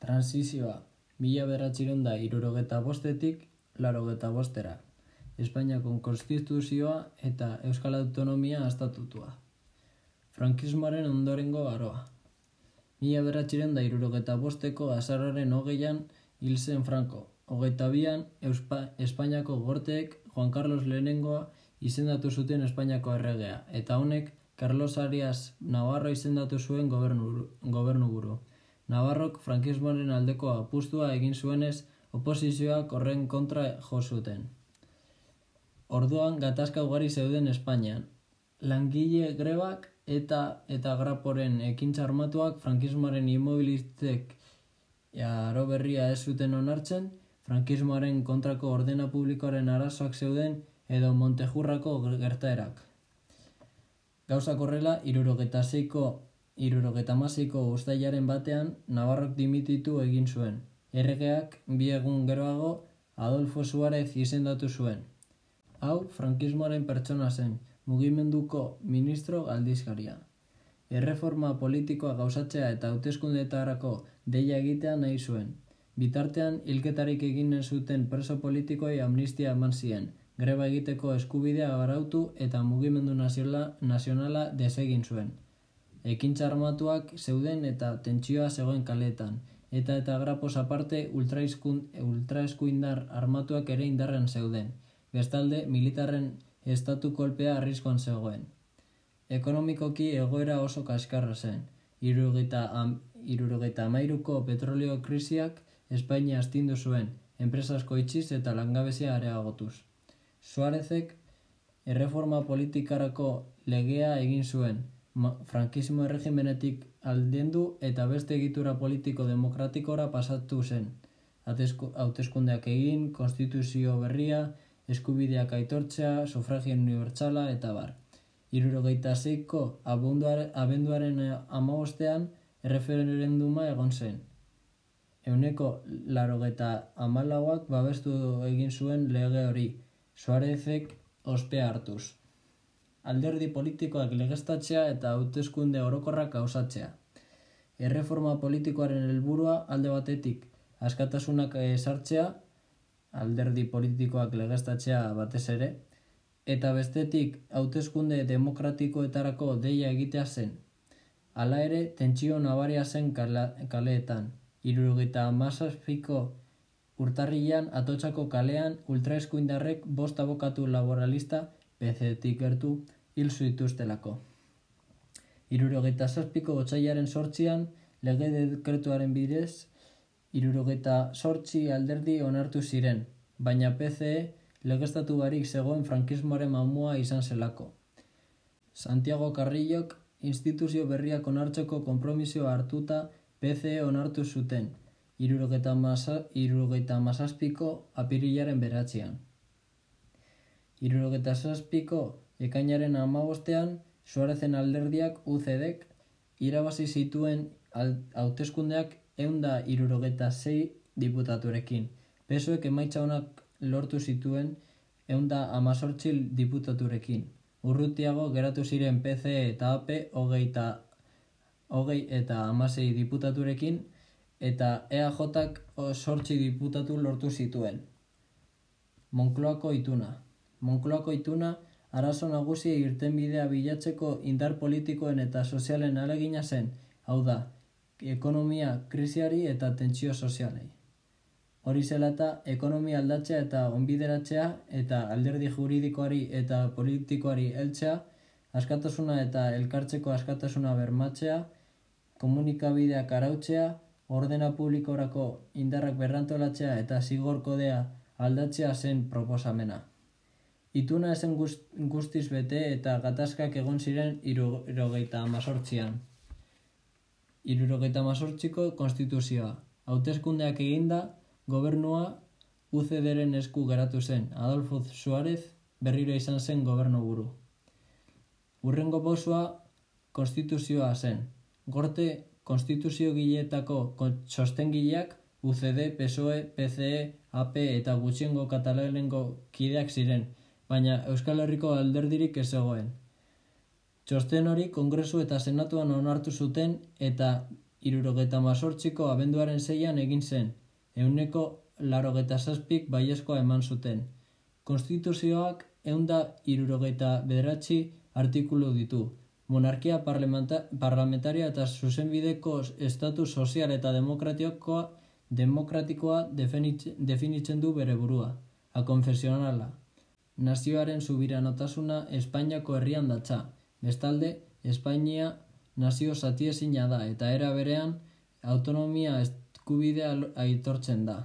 Transizioa, mila beratxiron da irurogeta bostetik, larogeta bostera. Espainiako konstituzioa eta Euskal Autonomia astatutua. Frankismoaren ondorengo aroa. Mila beratxiren da irurogeta bosteko azararen hogeian hil zen Franco. Hogeita bian, Espainiako gorteek Juan Carlos Lehenengoa izendatu zuten Espainiako erregea, eta honek Carlos Arias Navarro izendatu zuen gobernu, gobernu buru. Navarrok frankismoaren aldeko apustua egin zuenez, oposizioak horren kontra jo zuten. Orduan gatazka ugari zeuden Espainian. Langile grebak eta eta graporen ekintza armatuak frankismoaren immobilistek aro berria ez zuten onartzen, frankismoaren kontrako ordena publikoaren arazoak zeuden edo Montejurrako gertaerak. Gauza korrela, irurogeta irurogeta maziko ustailaren batean, Navarrok dimititu egin zuen. Erregeak bi egun geroago Adolfo Suarez izendatu zuen. Hau, frankismoaren pertsona zen, mugimenduko ministro aldizkaria. Erreforma politikoa gauzatzea eta hauteskundetarako deia egitea nahi zuen. Bitartean, hilketarik egin zuten preso politikoi amnistia eman zien, greba egiteko eskubidea garautu eta mugimendu nazionala desegin zuen. Ekintza armatuak zeuden eta tentsioa zegoen kaletan, eta eta grapos aparte ultraeskuindar armatuak ere indarren zeuden. Bestalde, militarren estatu kolpea arriskoan zegoen. Ekonomikoki egoera oso kaskarra zen. Irurogeta amairuko petrolio krisiak Espainia astindu zuen, enpresasko itxiz eta langabezia areagotuz. Suarezek erreforma politikarako legea egin zuen, frankismo erregimenetik aldendu eta beste egitura politiko demokratikora pasatu zen. Hauteskundeak egin, konstituzio berria, eskubideak aitortzea, sufragio unibertsala eta bar. Irurogeita zeiko abenduaren amabostean erreferenduma egon zen. Euneko larogeta amalauak babestu egin zuen lege hori, Suarezek ospea hartuz alderdi politikoak legestatzea eta hauteskunde orokorrak gauzatzea. Erreforma politikoaren helburua alde batetik askatasunak esartzea, alderdi politikoak legestatzea batez ere, eta bestetik hauteskunde demokratikoetarako deia egitea zen. Hala ere, tentsio nabaria zen kaleetan. Irurugita amazazpiko urtarrian atotxako kalean ultraeskuindarrek bost abokatu laboralista PCetik gertu hil zuituztelako. Irurogeita zazpiko gotxaiaren sortzian, lege dekretuaren bidez, irurogeita sortzi alderdi onartu ziren, baina PCE legestatu barik zegoen frankismoaren mamua izan zelako. Santiago Carrillok instituzio berriak onartzeko konpromisio hartuta PCE onartu zuten, irurogeita mazazpiko apirilaren beratzean. Irurogeta zazpiko ekainaren amabostean, Suarezen alderdiak UCDek irabazi zituen hauteskundeak eunda irurogeta zei diputaturekin. Pesoek emaitza honak lortu zituen eunda amazortzil diputaturekin. Urrutiago geratu ziren PC eta AP hogei eta, hogei eta amasei diputaturekin eta EAJak sortzi diputatu lortu zituen. Monkloako ituna. Monkloako ituna, arazo nagusia irten bidea bilatzeko indar politikoen eta sozialen alegina zen, hau da, ekonomia krisiari eta tentsio sozialei. Hori zela eta ekonomia aldatzea eta onbideratzea eta alderdi juridikoari eta politikoari heltzea, askatasuna eta elkartzeko askatasuna bermatzea, komunikabideak arautzea, ordena publikorako indarrak berrantolatzea eta zigor kodea aldatzea zen proposamena. Ituna esen guztiz bete eta gatazkak egon ziren irurogeita amazortzian. Irurogeita amazortziko konstituzioa. Hautezkundeak eginda, gobernua UCDren esku geratu zen. Adolfo Suarez berriro izan zen gobernu buru. Urrengo bosua konstituzioa zen. Gorte konstituzio giletako txostengileak UCD, PSOE, PCE, AP eta gutxiengo katalanengo kideak ziren baina Euskal Herriko alderdirik ez zegoen. Txosten hori kongresu eta senatuan onartu zuten eta irurogeta mazortziko abenduaren zeian egin zen, euneko larogeta zazpik baiezkoa eman zuten. Konstituzioak eunda irurogeta bederatzi artikulu ditu. Monarkia parlamentaria eta zuzenbideko estatu sozial eta demokratikoa, demokratikoa definitzen du bere burua, a konfesionala. Nazioaren subiranotasuna Espainiako herrian datza. Bestalde, Espainia nazio zatiezina da eta era berean autonomia eskubidea aitortzen da.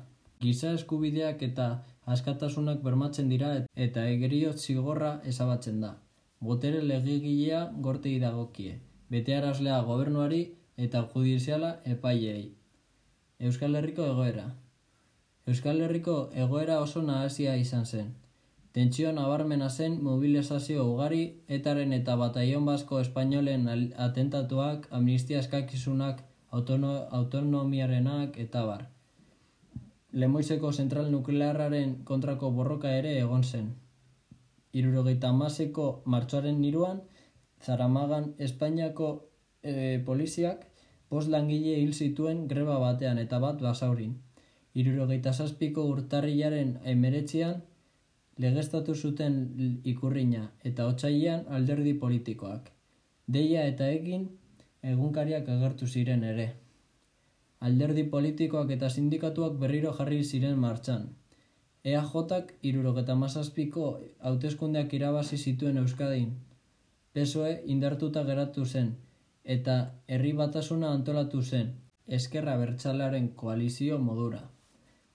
Giza eskubideak eta askatasunak bermatzen dira eta egeriot zigorra ezabatzen da. Botere legegilea gorte idagokie, betearazlea gobernuari eta judiziala epaileei. Euskal Herriko egoera Euskal Herriko egoera oso nahazia izan zen. Tentsio nabarmena zen mobilizazio ugari etaren eta bataion basko espainolen atentatuak, amnistia eskakizunak, autono, autonomiarenak eta bar. Lemoizeko zentral nuklearraren kontrako borroka ere egon zen. Irurogeita amaseko martxoaren niruan, Zaramagan Espainiako e, poliziak post langile hil zituen greba batean eta bat basaurin. Irurogeita zazpiko urtarrilaren emeretzian, legestatu zuten ikurrina eta otsailean alderdi politikoak. Deia eta egin egunkariak agertu ziren ere. Alderdi politikoak eta sindikatuak berriro jarri ziren martxan. EAJak irurogeta mazazpiko hauteskundeak irabazi zituen Euskadin. PSOE indartuta geratu zen eta herri batasuna antolatu zen, eskerra bertsalaren koalizio modura.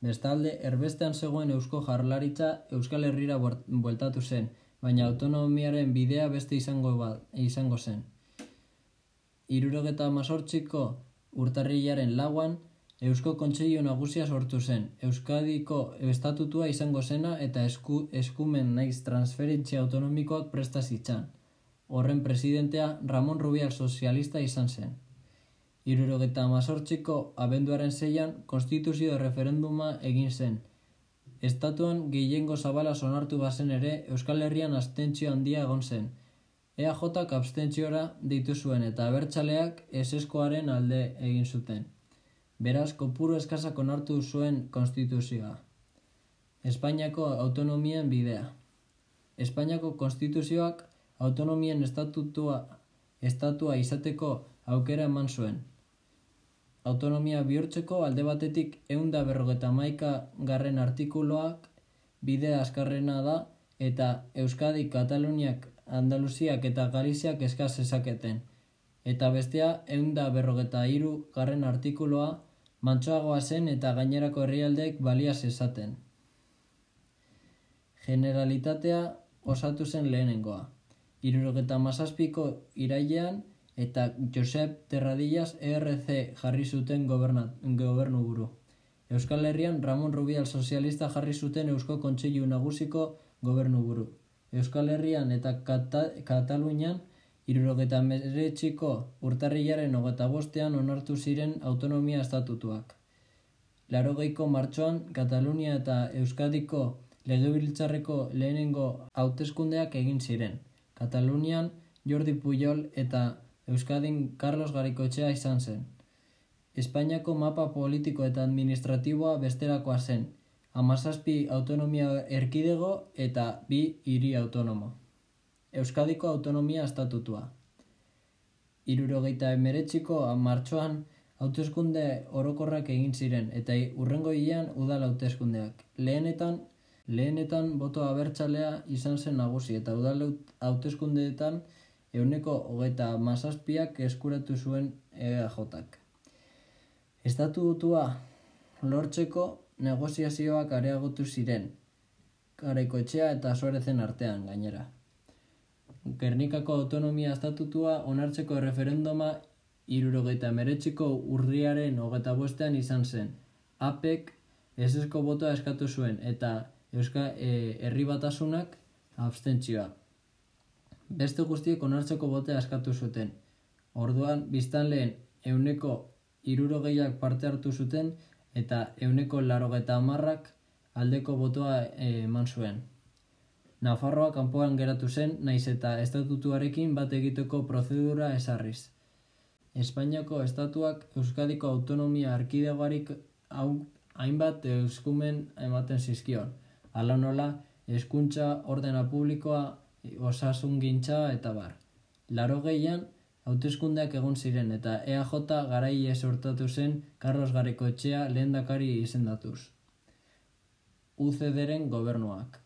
Bestalde, erbestean zegoen eusko jarlaritza Euskal Herrira bueltatu zen, baina autonomiaren bidea beste izango, ba, izango zen. Irurogeta mazortziko urtarrilaren lauan, Eusko Kontseilu Nagusia sortu zen, Euskadiko estatutua izango zena eta esku, eskumen naiz transferentzia autonomikoak prestazitzan. Horren presidentea Ramon Rubial sozialista izan zen. Irurogeta amazortziko abenduaren zeian konstituzio referenduma egin zen. Estatuan gehiengo zabala sonartu bazen ere Euskal Herrian astentzio handia egon zen. EAJak abstentziora ditu zuen eta abertzaleak eseskoaren alde egin zuten. Beraz, kopuru eskazak onartu zuen konstituzioa. Espainiako autonomien bidea. Espainiako konstituzioak autonomien estatutua, estatua izateko aukera eman zuen. Autonomia bihurtzeko alde batetik eunda berrogeta maika garren artikuloak bidea askarrena da eta Euskadi, Kataluniak, Andaluziak eta Galiziak eskaz ezaketen. Eta bestea eunda berrogeta iru garren artikuloa mantsoagoa zen eta gainerako herrialdeek balia esaten. Generalitatea osatu zen lehenengoa. Irurogeta mazazpiko irailean eta Josep Terradillas ERC jarri zuten gobernu buru. Euskal Herrian Ramon Rubial sozialista jarri zuten Eusko Kontseilu Nagusiko gobernu buru. Euskal Herrian eta Kata Katalunian irurogeta meretxiko urtarrilaren hogeta bostean onartu ziren autonomia estatutuak. Larogeiko martxoan Katalunia eta Euskadiko legebiltzarreko lehenengo hauteskundeak egin ziren. Katalunian Jordi Pujol eta Euskadin Carlos Garikoetxea izan zen. Espainiako mapa politiko eta administratiboa besterakoa zen, amazazpi autonomia erkidego eta bi hiri autonomo. Euskadiko autonomia estatutua. Irurogeita emeretxiko martxoan hauteskunde orokorrak egin ziren eta urrengo hilean udal hauteskundeak. Lehenetan, lehenetan boto abertzalea izan zen nagusi eta udal hauteskundeetan euneko hogeita mazazpiak eskuratu zuen EAJak. Estatu dutua lortzeko negoziazioak areagotu ziren, karaiko etxea eta sorezen artean gainera. Gernikako autonomia estatutua onartzeko referenduma irurogeita meretxiko urriaren hogeta bostean izan zen. APEK esesko botoa eskatu zuen eta Euska e, herri batasunak abstentzioa beste guztiek onartzeko botea askatu zuten. Orduan, biztan lehen, euneko irurogeiak parte hartu zuten, eta euneko larogeta amarrak aldeko botoa eh, eman zuen. Nafarroa kanpoan geratu zen, naiz eta estatutuarekin bat egiteko prozedura esarriz. Espainiako estatuak Euskadiko autonomia arkidegoarik hau hainbat eskumen ematen zizkion. Hala nola, hezkuntza, ordena publikoa, osasun gintza eta bar. Laro gehian, hauteskundeak egon ziren eta EAJ garaile sortatu zen Carlos Gareko etxea lehen dakari izendatuz. UCD-ren gobernuak.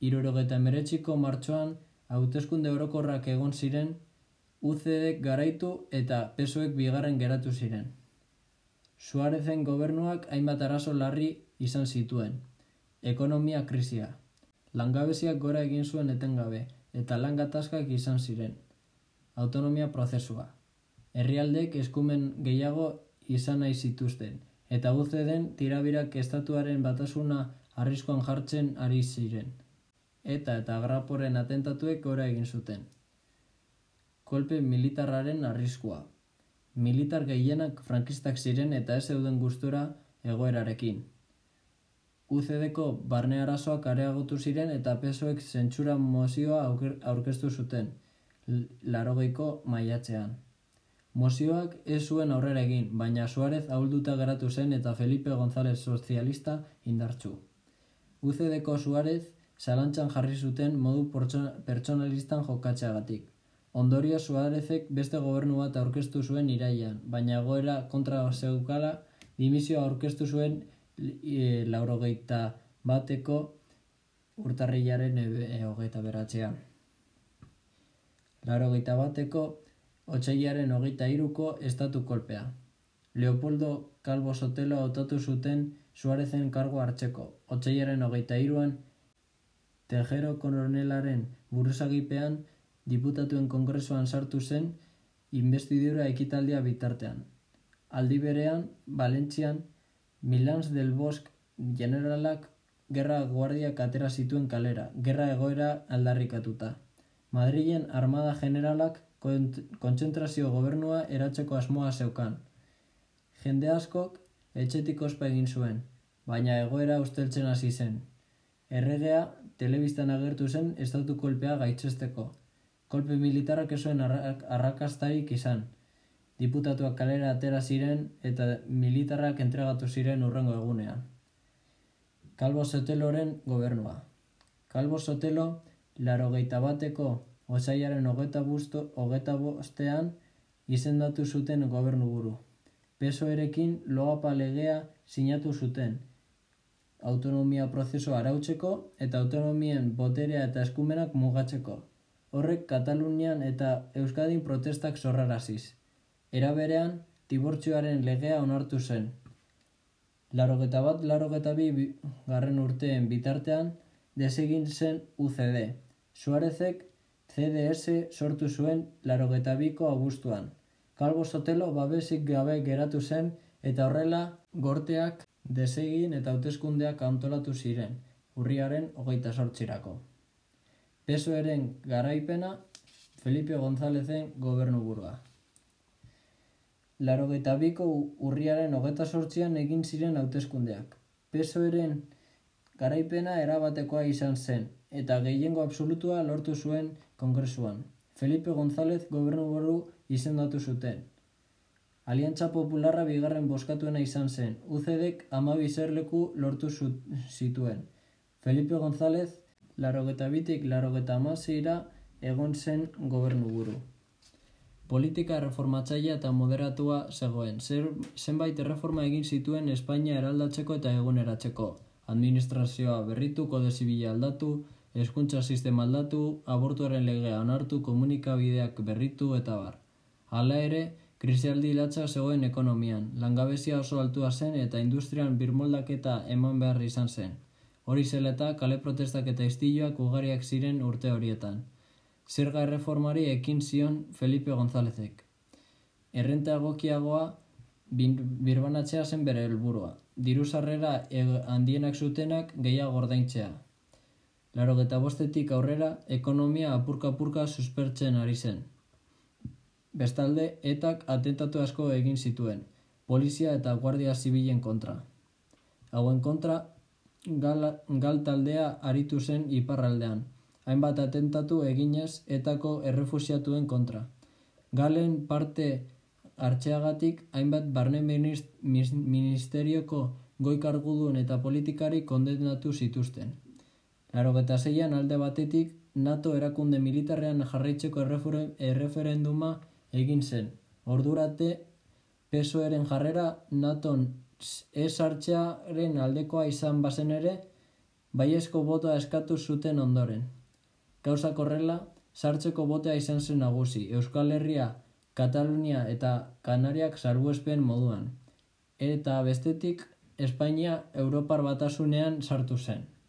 Irurogeta emeretxiko martxoan, hauteskunde orokorrak egon ziren UCD garaitu eta pesoek bigarren geratu ziren. Suarezen gobernuak hainbat arazo larri izan zituen. Ekonomia krisia. Langabeziak gora egin zuen etengabe eta langatazkak izan ziren. Autonomia prozesua. Herrialdek eskumen gehiago izan nahi zituzten eta UCDen tirabirak estatuaren batasuna arriskoan jartzen ari ziren. Eta eta graporen atentatuek gora egin zuten kolpe militarraren arriskua. Militar gehienak frankistak ziren eta ez zeuden gustura egoerarekin. UCD-ko barne arazoak areagotu ziren eta pesoek zentsura mozioa aurkeztu zuten, larogeiko maiatzean. Mozioak ez zuen aurrera egin, baina Suarez ahulduta geratu zen eta Felipe González sozialista indartzu. UCD-ko Suarez zalantzan jarri zuten modu pertsonalistan jokatzeagatik. Ondorio Suarezek beste gobernu bat aurkeztu zuen iraian, baina egoera kontra zeukala dimisioa aurkeztu zuen e, laurogeita bateko urtarrilaren e, hogeita beratzean. Laurogeita bateko otxailaren hogeita iruko estatu kolpea. Leopoldo Calvo Sotelo hautatu zuten Suarezen kargo hartzeko. Otxailaren hogeita iruan, Tejero koronelaren buruzagipean diputatuen kongresuan sartu zen investidura ekitaldia bitartean. Aldi berean, Valentzian, Milans del Bosk generalak gerra guardiak atera zituen kalera, gerra egoera aldarrikatuta. Madrilen armada generalak kontzentrazio gobernua eratzeko asmoa zeukan. Jende askok etxetik ospa egin zuen, baina egoera usteltzen hasi zen. Erregea telebistan agertu zen estatu kolpea gaitzesteko, kolpe militarrak zuen arrakastarik izan. Diputatuak kalera atera ziren eta militarrak entregatu ziren urrengo egunean. Kalbo Soteloren gobernua. Kalbo Sotelo, laro bateko osaiaren hogeta, busto, hogeta bostean izendatu zuten gobernu buru. Peso erekin loapa legea sinatu zuten. Autonomia prozeso arautzeko eta autonomien boterea eta eskumenak mugatzeko horrek Katalunian eta Euskadin protestak zorraraziz. Era berean, dibortzioaren legea onartu zen. Larogeta bat, larogeta bi garren urteen bitartean, desegin zen UCD. Suarezek CDS sortu zuen larogeta biko agustuan. Kalbo Sotelo babesik gabe geratu zen eta horrela gorteak desegin eta hauteskundeak antolatu ziren, urriaren hogeita sortzirako. Pesoeren garaipena Felipe Gonzalezen gobernuburua. Laro biko urriaren hogeta sortzian egin ziren hauteskundeak. Pesoeren garaipena erabatekoa izan zen, eta gehiengo absolutua lortu zuen kongresuan. Felipe González gobernuburu izendatu zuten. Aliantza Popularra bigarren boskatuena izan zen, UCDek amabi zerleku lortu zituen. Felipe González larogeta bitik larogeta amazeira egon zen gobernu buru. Politika reformatzailea eta moderatua zegoen. Zer, zenbait erreforma egin zituen Espainia eraldatzeko eta eguneratzeko. Administrazioa berritu, kode zibila aldatu, hezkuntza sistema aldatu, abortuaren legea onartu, komunikabideak berritu eta bar. Hala ere, krisialdi latza zegoen ekonomian, langabezia oso altua zen eta industrian birmoldaketa eman behar izan zen. Hori zeleta, kale protestak eta istiloak ugariak ziren urte horietan. Zerga erreformari ekin zion Felipe Gonzálezek. Errenta egokiagoa birbanatzea zen bere helburua. Diru sarrera handienak zutenak gehiago ordaintzea. Laro eta bostetik aurrera, ekonomia apurka-apurka suspertzen ari zen. Bestalde, etak atentatu asko egin zituen, polizia eta guardia zibilen kontra. Hauen kontra, gal, gal taldea aritu zen iparraldean, hainbat atentatu eginez etako errefusiatuen kontra. Galen parte hartzeagatik hainbat barne ministerioko goi kargudun eta politikari kondenatu zituzten. Larogeta zeian alde batetik NATO erakunde militarrean jarraitzeko erreferenduma egin zen. Ordurate pesoeren jarrera NATOn ez hartzearen aldekoa izan bazen ere, baiezko botoa eskatu zuten ondoren. Gauza korrela, sartzeko botea izan zen nagusi, Euskal Herria, Katalunia eta Kanariak salbuespen moduan. Eta bestetik, Espainia Europar batasunean sartu zen.